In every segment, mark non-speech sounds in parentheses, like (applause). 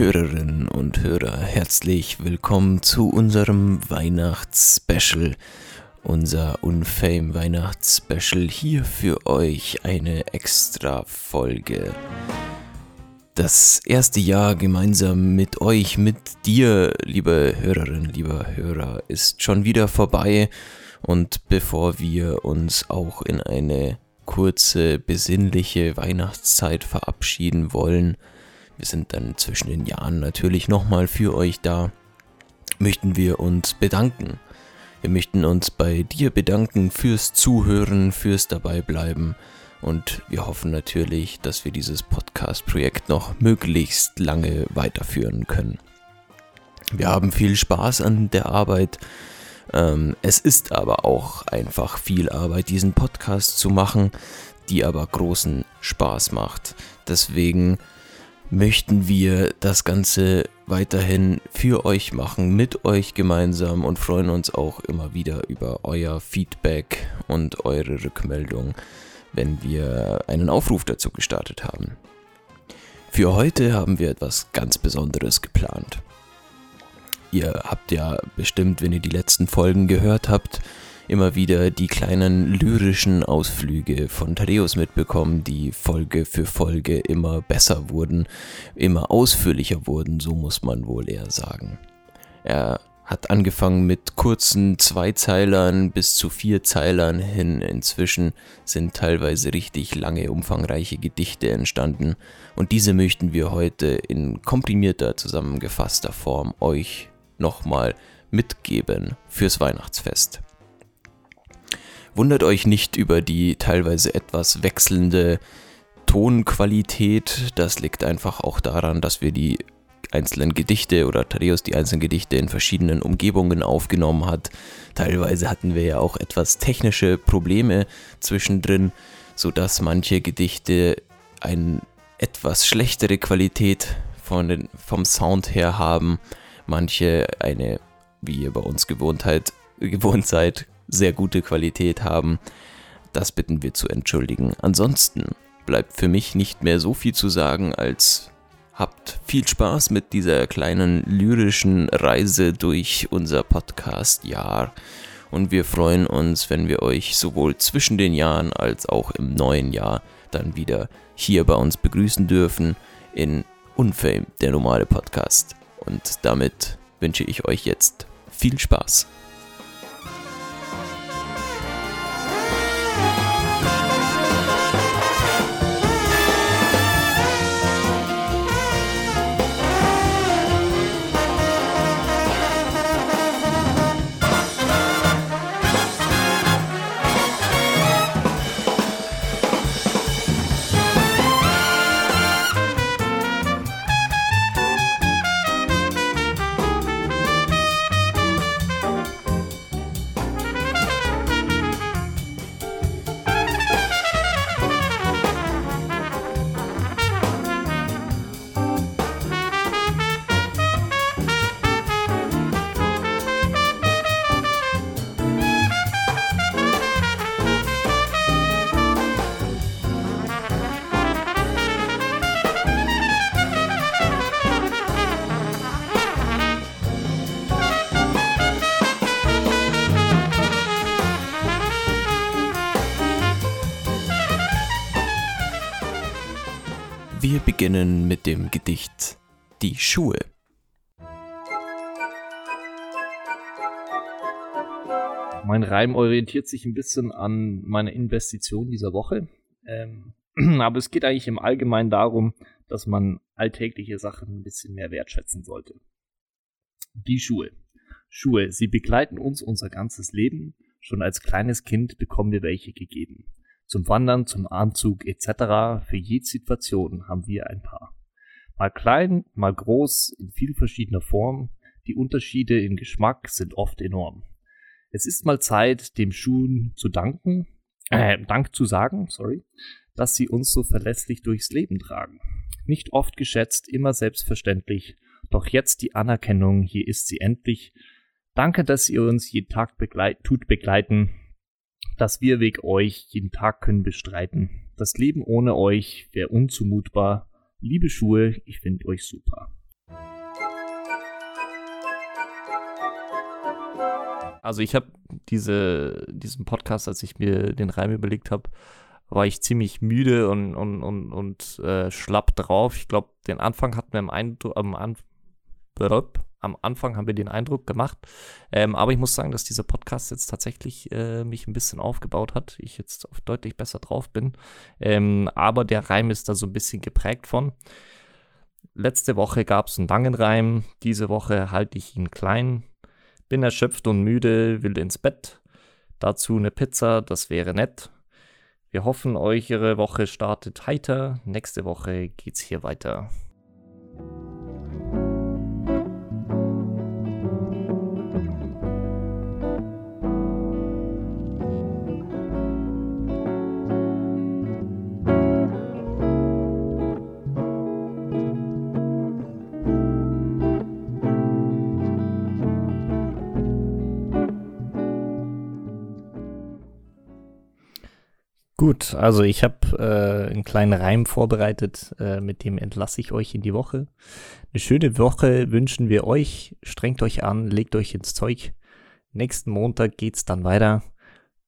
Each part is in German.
Hörerinnen und Hörer, herzlich willkommen zu unserem Weihnachtsspecial. Unser Unfame Weihnachtsspecial hier für euch eine extra Folge. Das erste Jahr gemeinsam mit euch, mit dir, liebe Hörerinnen, lieber Hörer, ist schon wieder vorbei. Und bevor wir uns auch in eine kurze, besinnliche Weihnachtszeit verabschieden wollen, wir sind dann zwischen den Jahren natürlich nochmal für euch da, möchten wir uns bedanken. Wir möchten uns bei dir bedanken fürs Zuhören, fürs Dabeibleiben und wir hoffen natürlich, dass wir dieses Podcast-Projekt noch möglichst lange weiterführen können. Wir haben viel Spaß an der Arbeit. Ähm, es ist aber auch einfach viel Arbeit, diesen Podcast zu machen, die aber großen Spaß macht. Deswegen möchten wir das Ganze weiterhin für euch machen, mit euch gemeinsam und freuen uns auch immer wieder über euer Feedback und eure Rückmeldung, wenn wir einen Aufruf dazu gestartet haben. Für heute haben wir etwas ganz Besonderes geplant. Ihr habt ja bestimmt, wenn ihr die letzten Folgen gehört habt, immer wieder die kleinen lyrischen Ausflüge von Thaddeus mitbekommen, die Folge für Folge immer besser wurden, immer ausführlicher wurden, so muss man wohl eher sagen. Er hat angefangen mit kurzen Zweizeilern bis zu Vierzeilern hin. Inzwischen sind teilweise richtig lange, umfangreiche Gedichte entstanden und diese möchten wir heute in komprimierter, zusammengefasster Form euch nochmal mitgeben fürs Weihnachtsfest. Wundert euch nicht über die teilweise etwas wechselnde Tonqualität. Das liegt einfach auch daran, dass wir die einzelnen Gedichte oder Thaddeus die einzelnen Gedichte in verschiedenen Umgebungen aufgenommen hat. Teilweise hatten wir ja auch etwas technische Probleme zwischendrin, sodass manche Gedichte eine etwas schlechtere Qualität von den, vom Sound her haben, manche eine, wie ihr bei uns Gewohntheit, (laughs) gewohnt seid, sehr gute Qualität haben. Das bitten wir zu entschuldigen. Ansonsten bleibt für mich nicht mehr so viel zu sagen, als habt viel Spaß mit dieser kleinen lyrischen Reise durch unser Podcast-Jahr. Und wir freuen uns, wenn wir euch sowohl zwischen den Jahren als auch im neuen Jahr dann wieder hier bei uns begrüßen dürfen in Unfame, der normale Podcast. Und damit wünsche ich euch jetzt viel Spaß. Beginnen mit dem Gedicht Die Schuhe. Mein Reim orientiert sich ein bisschen an meine Investition dieser Woche. Ähm, (clears throat) aber es geht eigentlich im Allgemeinen darum, dass man alltägliche Sachen ein bisschen mehr wertschätzen sollte. Die Schuhe. Schuhe, sie begleiten uns unser ganzes Leben. Schon als kleines Kind bekommen wir welche gegeben. Zum Wandern, zum Anzug etc. Für jede Situation haben wir ein paar. Mal klein, mal groß, in viel verschiedener Form. Die Unterschiede im Geschmack sind oft enorm. Es ist mal Zeit, dem Schuhen zu danken, äh, Dank zu sagen, sorry, dass sie uns so verlässlich durchs Leben tragen. Nicht oft geschätzt, immer selbstverständlich, doch jetzt die Anerkennung, hier ist sie endlich. Danke, dass ihr uns jeden Tag begleit tut begleiten, dass wir wegen euch jeden Tag können bestreiten. Das Leben ohne euch wäre unzumutbar. Liebe Schuhe, ich finde euch super. Also ich habe diese, diesen Podcast, als ich mir den Reim überlegt habe, war ich ziemlich müde und, und, und, und äh, schlapp drauf. Ich glaube, den Anfang hatten wir am, Eindruck, am, An am Anfang haben wir den Eindruck gemacht. Ähm, aber ich muss sagen, dass dieser Podcast jetzt tatsächlich äh, mich ein bisschen aufgebaut hat. Ich jetzt deutlich besser drauf bin. Ähm, aber der Reim ist da so ein bisschen geprägt von. Letzte Woche gab es einen langen Reim. Diese Woche halte ich ihn klein. Bin erschöpft und müde, will ins Bett. Dazu eine Pizza, das wäre nett. Wir hoffen, eure Woche startet heiter. Nächste Woche geht's hier weiter. Gut, also ich habe äh, einen kleinen Reim vorbereitet, äh, mit dem entlasse ich euch in die Woche. Eine schöne Woche wünschen wir euch. Strengt euch an, legt euch ins Zeug. Nächsten Montag geht's dann weiter.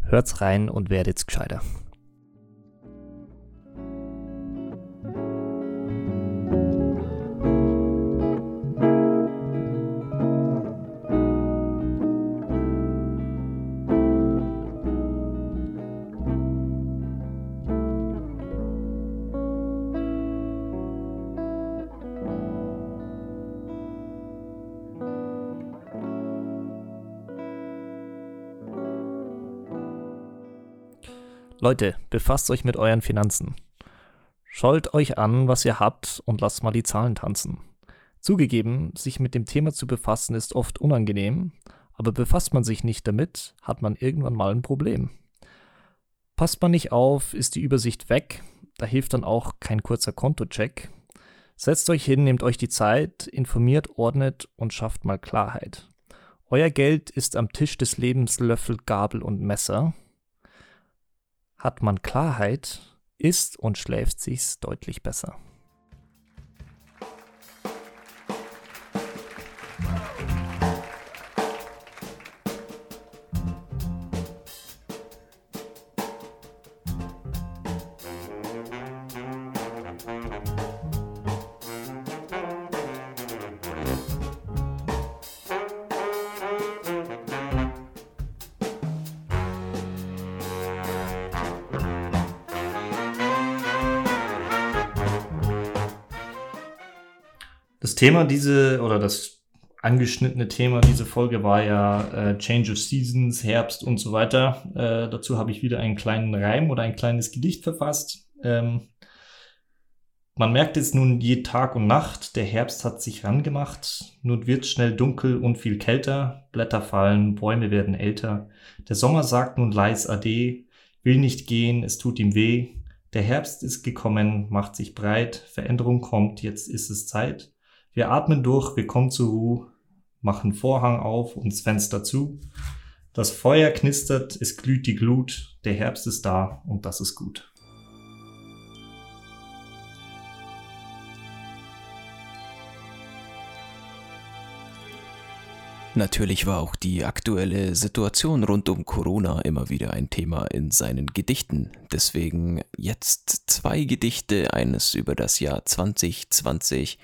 Hört's rein und werdet's gescheiter. Leute, befasst euch mit euren Finanzen. Schaut euch an, was ihr habt und lasst mal die Zahlen tanzen. Zugegeben, sich mit dem Thema zu befassen ist oft unangenehm, aber befasst man sich nicht damit, hat man irgendwann mal ein Problem. Passt man nicht auf, ist die Übersicht weg, da hilft dann auch kein kurzer Kontocheck. Setzt euch hin, nehmt euch die Zeit, informiert, ordnet und schafft mal Klarheit. Euer Geld ist am Tisch des Lebens Löffel, Gabel und Messer hat man Klarheit, isst und schläft sich's deutlich besser. Thema diese oder das angeschnittene Thema diese Folge war ja äh, Change of Seasons, Herbst und so weiter. Äh, dazu habe ich wieder einen kleinen Reim oder ein kleines Gedicht verfasst. Ähm, man merkt jetzt nun je Tag und Nacht, der Herbst hat sich rangemacht. Nun wird schnell dunkel und viel kälter. Blätter fallen, Bäume werden älter. Der Sommer sagt nun leis Ade, will nicht gehen, es tut ihm weh. Der Herbst ist gekommen, macht sich breit, Veränderung kommt, jetzt ist es Zeit. Wir atmen durch, wir kommen zur Ruhe, machen Vorhang auf und das Fenster zu. Das Feuer knistert, es glüht die Glut, der Herbst ist da und das ist gut. Natürlich war auch die aktuelle Situation rund um Corona immer wieder ein Thema in seinen Gedichten. Deswegen jetzt zwei Gedichte, eines über das Jahr 2020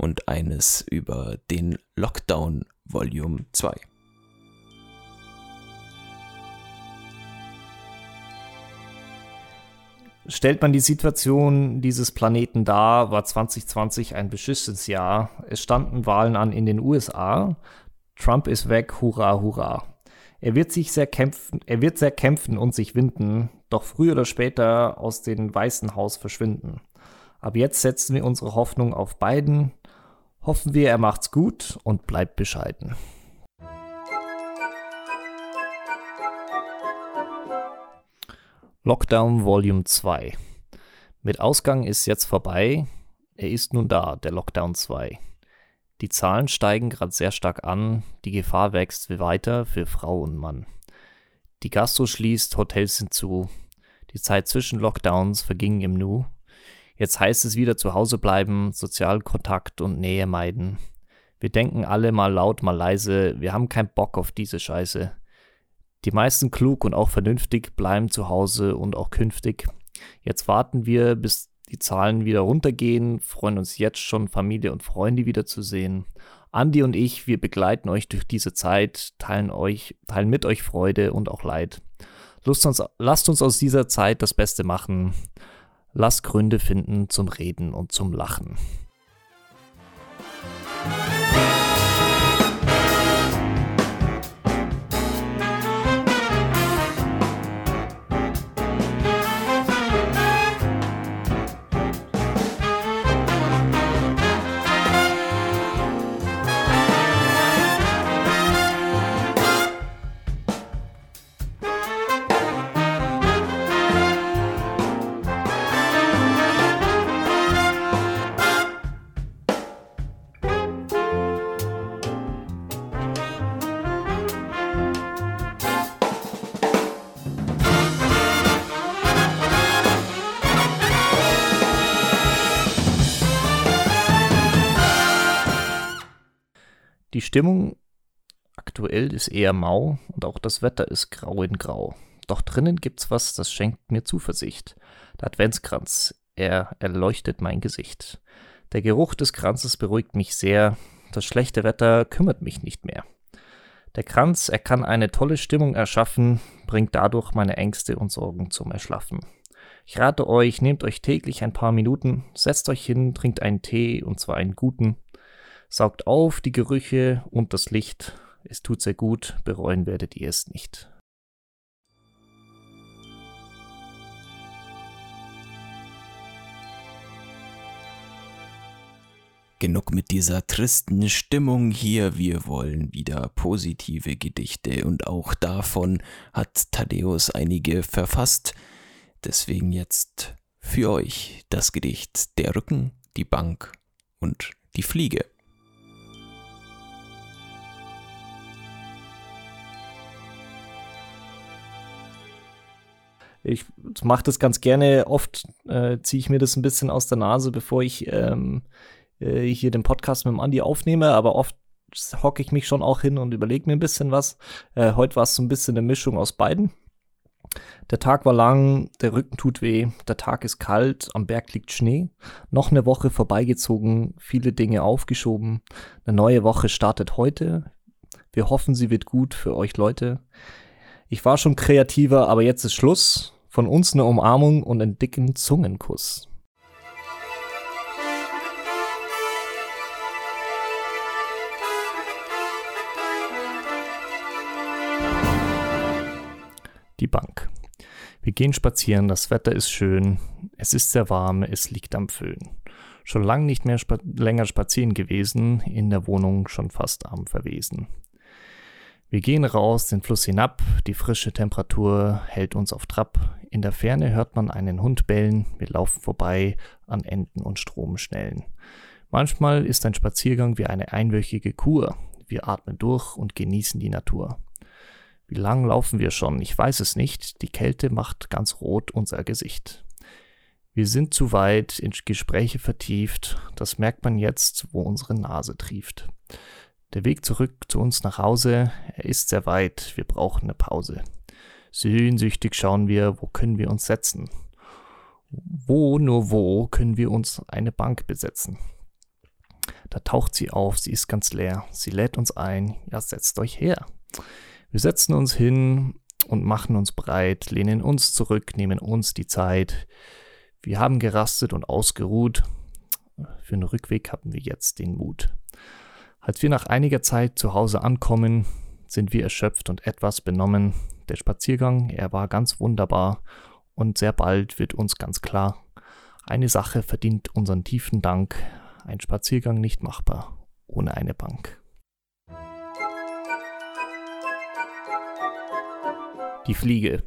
und eines über den Lockdown Volume 2. Stellt man die Situation dieses Planeten dar, war 2020 ein beschissenes Jahr. Es standen Wahlen an in den USA. Trump ist weg, hurra, hurra. Er wird sich sehr kämpfen, er wird sehr kämpfen und sich winden, doch früher oder später aus dem Weißen Haus verschwinden. Ab jetzt setzen wir unsere Hoffnung auf Biden, Hoffen wir, er macht's gut und bleibt bescheiden. Lockdown Volume 2. Mit Ausgang ist jetzt vorbei. Er ist nun da, der Lockdown 2. Die Zahlen steigen gerade sehr stark an, die Gefahr wächst weiter für Frau und Mann. Die Gastro schließt, Hotels sind zu. Die Zeit zwischen Lockdowns verging im Nu. Jetzt heißt es wieder zu Hause bleiben, Sozialkontakt und Nähe meiden. Wir denken alle mal laut, mal leise, wir haben keinen Bock auf diese Scheiße. Die meisten klug und auch vernünftig bleiben zu Hause und auch künftig. Jetzt warten wir, bis die Zahlen wieder runtergehen, freuen uns jetzt schon, Familie und Freunde wiederzusehen. Andi und ich, wir begleiten euch durch diese Zeit, teilen euch, teilen mit euch Freude und auch Leid. Lasst uns, lasst uns aus dieser Zeit das Beste machen. Lasst Gründe finden zum Reden und zum Lachen. Stimmung aktuell ist eher mau und auch das Wetter ist grau in grau. Doch drinnen gibt's was, das schenkt mir Zuversicht. Der Adventskranz, er erleuchtet mein Gesicht. Der Geruch des Kranzes beruhigt mich sehr, das schlechte Wetter kümmert mich nicht mehr. Der Kranz, er kann eine tolle Stimmung erschaffen, bringt dadurch meine Ängste und Sorgen zum Erschlaffen. Ich rate euch, nehmt euch täglich ein paar Minuten, setzt euch hin, trinkt einen Tee und zwar einen guten, saugt auf die Gerüche und das Licht. Es tut sehr gut, bereuen werdet ihr es nicht. Genug mit dieser tristen Stimmung hier, wir wollen wieder positive Gedichte und auch davon hat Thaddeus einige verfasst. Deswegen jetzt für euch das Gedicht Der Rücken, die Bank und die Fliege. Ich mache das ganz gerne. Oft äh, ziehe ich mir das ein bisschen aus der Nase, bevor ich ähm, äh, hier den Podcast mit dem Andi aufnehme. Aber oft hocke ich mich schon auch hin und überlege mir ein bisschen was. Äh, heute war es so ein bisschen eine Mischung aus beiden. Der Tag war lang, der Rücken tut weh, der Tag ist kalt, am Berg liegt Schnee. Noch eine Woche vorbeigezogen, viele Dinge aufgeschoben. Eine neue Woche startet heute. Wir hoffen, sie wird gut für euch Leute. Ich war schon kreativer, aber jetzt ist Schluss. Von uns eine Umarmung und einen dicken Zungenkuss. Die Bank. Wir gehen spazieren, das Wetter ist schön, es ist sehr warm, es liegt am Föhn. Schon lang nicht mehr spa länger spazieren gewesen, in der Wohnung schon fast am Verwesen. Wir gehen raus den Fluss hinab, die frische Temperatur hält uns auf Trab. In der Ferne hört man einen Hund bellen, wir laufen vorbei an Enden und Stromschnellen. Manchmal ist ein Spaziergang wie eine einwöchige Kur. Wir atmen durch und genießen die Natur. Wie lang laufen wir schon? Ich weiß es nicht. Die Kälte macht ganz rot unser Gesicht. Wir sind zu weit in Gespräche vertieft. Das merkt man jetzt, wo unsere Nase trieft. Der Weg zurück zu uns nach Hause, er ist sehr weit, wir brauchen eine Pause. Sehnsüchtig schauen wir, wo können wir uns setzen? Wo, nur wo, können wir uns eine Bank besetzen? Da taucht sie auf, sie ist ganz leer, sie lädt uns ein, ja, setzt euch her. Wir setzen uns hin und machen uns breit, lehnen uns zurück, nehmen uns die Zeit. Wir haben gerastet und ausgeruht. Für den Rückweg haben wir jetzt den Mut. Als wir nach einiger Zeit zu Hause ankommen, sind wir erschöpft und etwas benommen. Der Spaziergang, er war ganz wunderbar und sehr bald wird uns ganz klar, eine Sache verdient unseren tiefen Dank, ein Spaziergang nicht machbar ohne eine Bank. Die Fliege.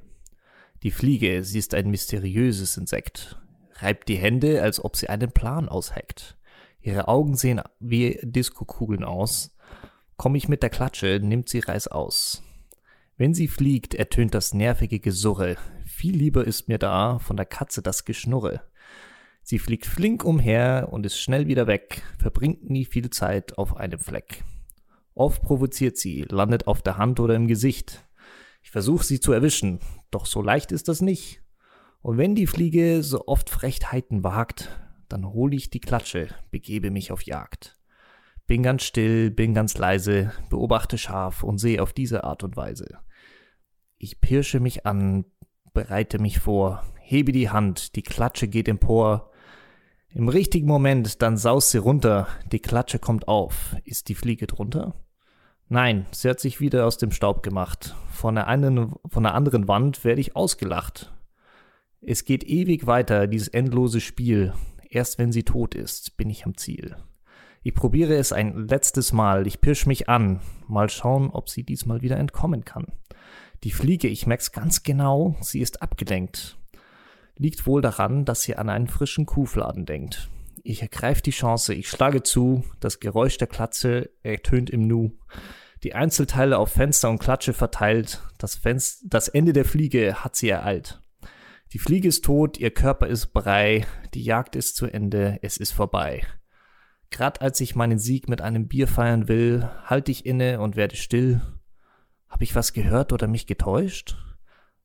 Die Fliege, sie ist ein mysteriöses Insekt, reibt die Hände, als ob sie einen Plan ausheckt. Ihre Augen sehen wie Diskokugeln aus. Komm ich mit der Klatsche, nimmt sie Reis aus. Wenn sie fliegt, ertönt das nervige Gesurre. Viel lieber ist mir da von der Katze das Geschnurre. Sie fliegt flink umher und ist schnell wieder weg, verbringt nie viel Zeit auf einem Fleck. Oft provoziert sie, landet auf der Hand oder im Gesicht. Ich versuche sie zu erwischen, doch so leicht ist das nicht. Und wenn die Fliege so oft Frechheiten wagt, dann hole ich die Klatsche, begebe mich auf Jagd. Bin ganz still, bin ganz leise, beobachte scharf und sehe auf diese Art und Weise. Ich pirsche mich an, bereite mich vor, hebe die Hand, die Klatsche geht empor, im richtigen Moment, dann saust sie runter, die Klatsche kommt auf. Ist die Fliege drunter? Nein, sie hat sich wieder aus dem Staub gemacht. Von der, einen, von der anderen Wand werde ich ausgelacht. Es geht ewig weiter, dieses endlose Spiel. Erst wenn sie tot ist, bin ich am Ziel. Ich probiere es ein letztes Mal, ich pirsch mich an. Mal schauen, ob sie diesmal wieder entkommen kann. Die Fliege, ich merk's ganz genau, sie ist abgelenkt liegt wohl daran, dass sie an einen frischen Kuhfladen denkt. Ich ergreife die Chance, ich schlage zu, das Geräusch der Klatze ertönt im Nu. Die Einzelteile auf Fenster und Klatsche verteilt, das, Fenster, das Ende der Fliege hat sie ereilt. Die Fliege ist tot, ihr Körper ist Brei, die Jagd ist zu Ende, es ist vorbei. Grad als ich meinen Sieg mit einem Bier feiern will, halte ich inne und werde still. Hab ich was gehört oder mich getäuscht?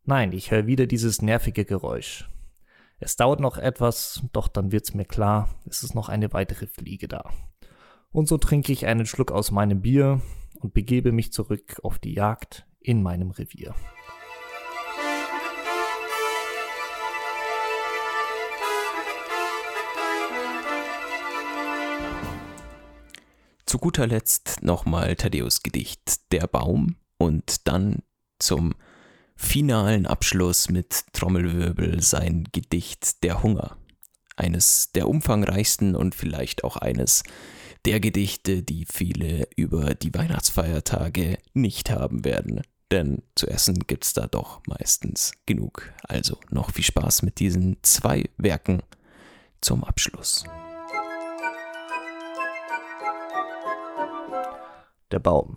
Nein, ich höre wieder dieses nervige Geräusch. Es dauert noch etwas, doch dann wird's mir klar, es ist noch eine weitere Fliege da. Und so trinke ich einen Schluck aus meinem Bier und begebe mich zurück auf die Jagd in meinem Revier. Zu guter Letzt nochmal Thaddeus Gedicht Der Baum und dann zum finalen Abschluss mit Trommelwirbel sein Gedicht Der Hunger. Eines der umfangreichsten und vielleicht auch eines der Gedichte, die viele über die Weihnachtsfeiertage nicht haben werden. Denn zu essen gibt's da doch meistens genug. Also noch viel Spaß mit diesen zwei Werken zum Abschluss. Der Baum.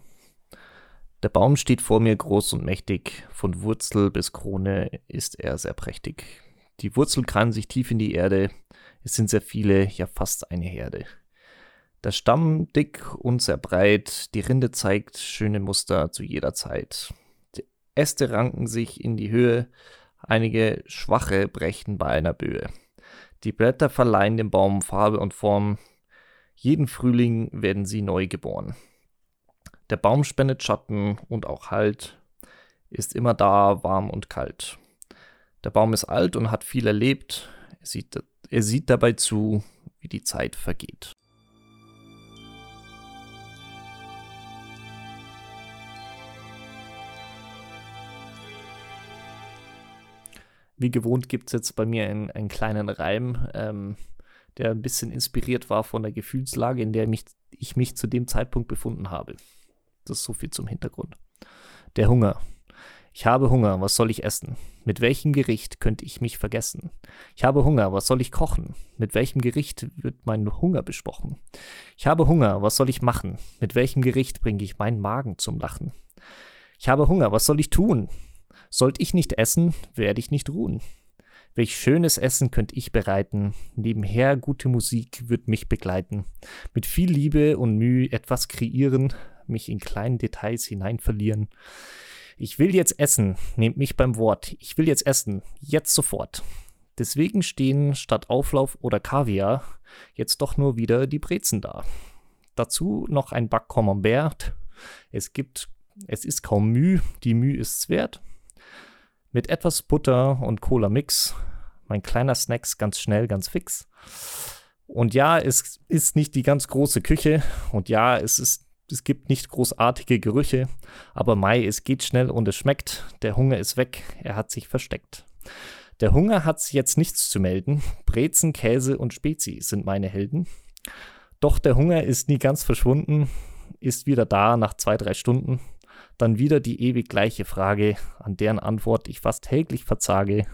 Der Baum steht vor mir groß und mächtig, von Wurzel bis Krone ist er sehr prächtig. Die Wurzeln kranen sich tief in die Erde, es sind sehr viele, ja fast eine Herde. Der Stamm dick und sehr breit, die Rinde zeigt schöne Muster zu jeder Zeit. Die Äste ranken sich in die Höhe, einige schwache brechen bei einer Böe. Die Blätter verleihen dem Baum Farbe und Form, jeden Frühling werden sie neu geboren. Der Baum spendet Schatten und auch Halt, ist immer da, warm und kalt. Der Baum ist alt und hat viel erlebt. Er sieht, er sieht dabei zu, wie die Zeit vergeht. Wie gewohnt gibt es jetzt bei mir einen, einen kleinen Reim, ähm, der ein bisschen inspiriert war von der Gefühlslage, in der mich, ich mich zu dem Zeitpunkt befunden habe. Das ist so viel zum Hintergrund. Der Hunger. Ich habe Hunger, was soll ich essen? Mit welchem Gericht könnte ich mich vergessen? Ich habe Hunger, was soll ich kochen? Mit welchem Gericht wird mein Hunger besprochen? Ich habe Hunger, was soll ich machen? Mit welchem Gericht bringe ich meinen Magen zum Lachen? Ich habe Hunger, was soll ich tun? Sollt ich nicht essen, werde ich nicht ruhen. Welch schönes Essen könnte ich bereiten, nebenher gute Musik wird mich begleiten, mit viel Liebe und Mühe etwas kreieren, mich in kleinen Details hinein verlieren. Ich will jetzt essen, nehmt mich beim Wort. Ich will jetzt essen, jetzt sofort. Deswegen stehen statt Auflauf oder Kaviar jetzt doch nur wieder die Brezen da. Dazu noch ein Back Camembert. Es gibt, es ist kaum Mühe, die Mühe ist's wert. Mit etwas Butter und Cola Mix. Mein kleiner Snacks ganz schnell, ganz fix. Und ja, es ist nicht die ganz große Küche. Und ja, es ist es gibt nicht großartige Gerüche, aber Mai, es geht schnell und es schmeckt. Der Hunger ist weg, er hat sich versteckt. Der Hunger hat jetzt nichts zu melden. Brezen, Käse und Spezi sind meine Helden. Doch der Hunger ist nie ganz verschwunden, ist wieder da nach zwei, drei Stunden. Dann wieder die ewig gleiche Frage, an deren Antwort ich fast täglich verzage.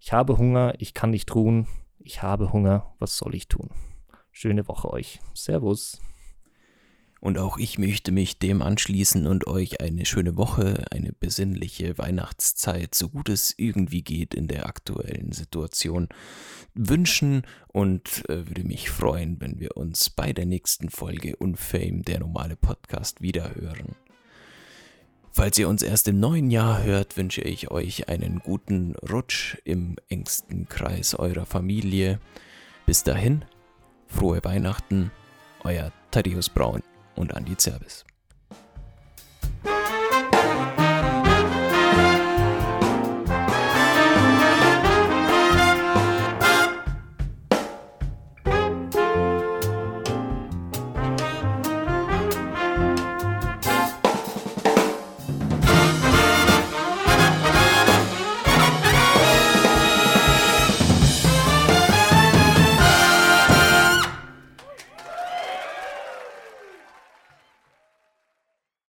Ich habe Hunger, ich kann nicht ruhen. Ich habe Hunger, was soll ich tun? Schöne Woche euch. Servus. Und auch ich möchte mich dem anschließen und euch eine schöne Woche, eine besinnliche Weihnachtszeit, so gut es irgendwie geht in der aktuellen Situation, wünschen und äh, würde mich freuen, wenn wir uns bei der nächsten Folge Unfame, der normale Podcast, wiederhören. Falls ihr uns erst im neuen Jahr hört, wünsche ich euch einen guten Rutsch im engsten Kreis eurer Familie. Bis dahin, frohe Weihnachten, euer Thaddeus Braun und Andi Zerbis.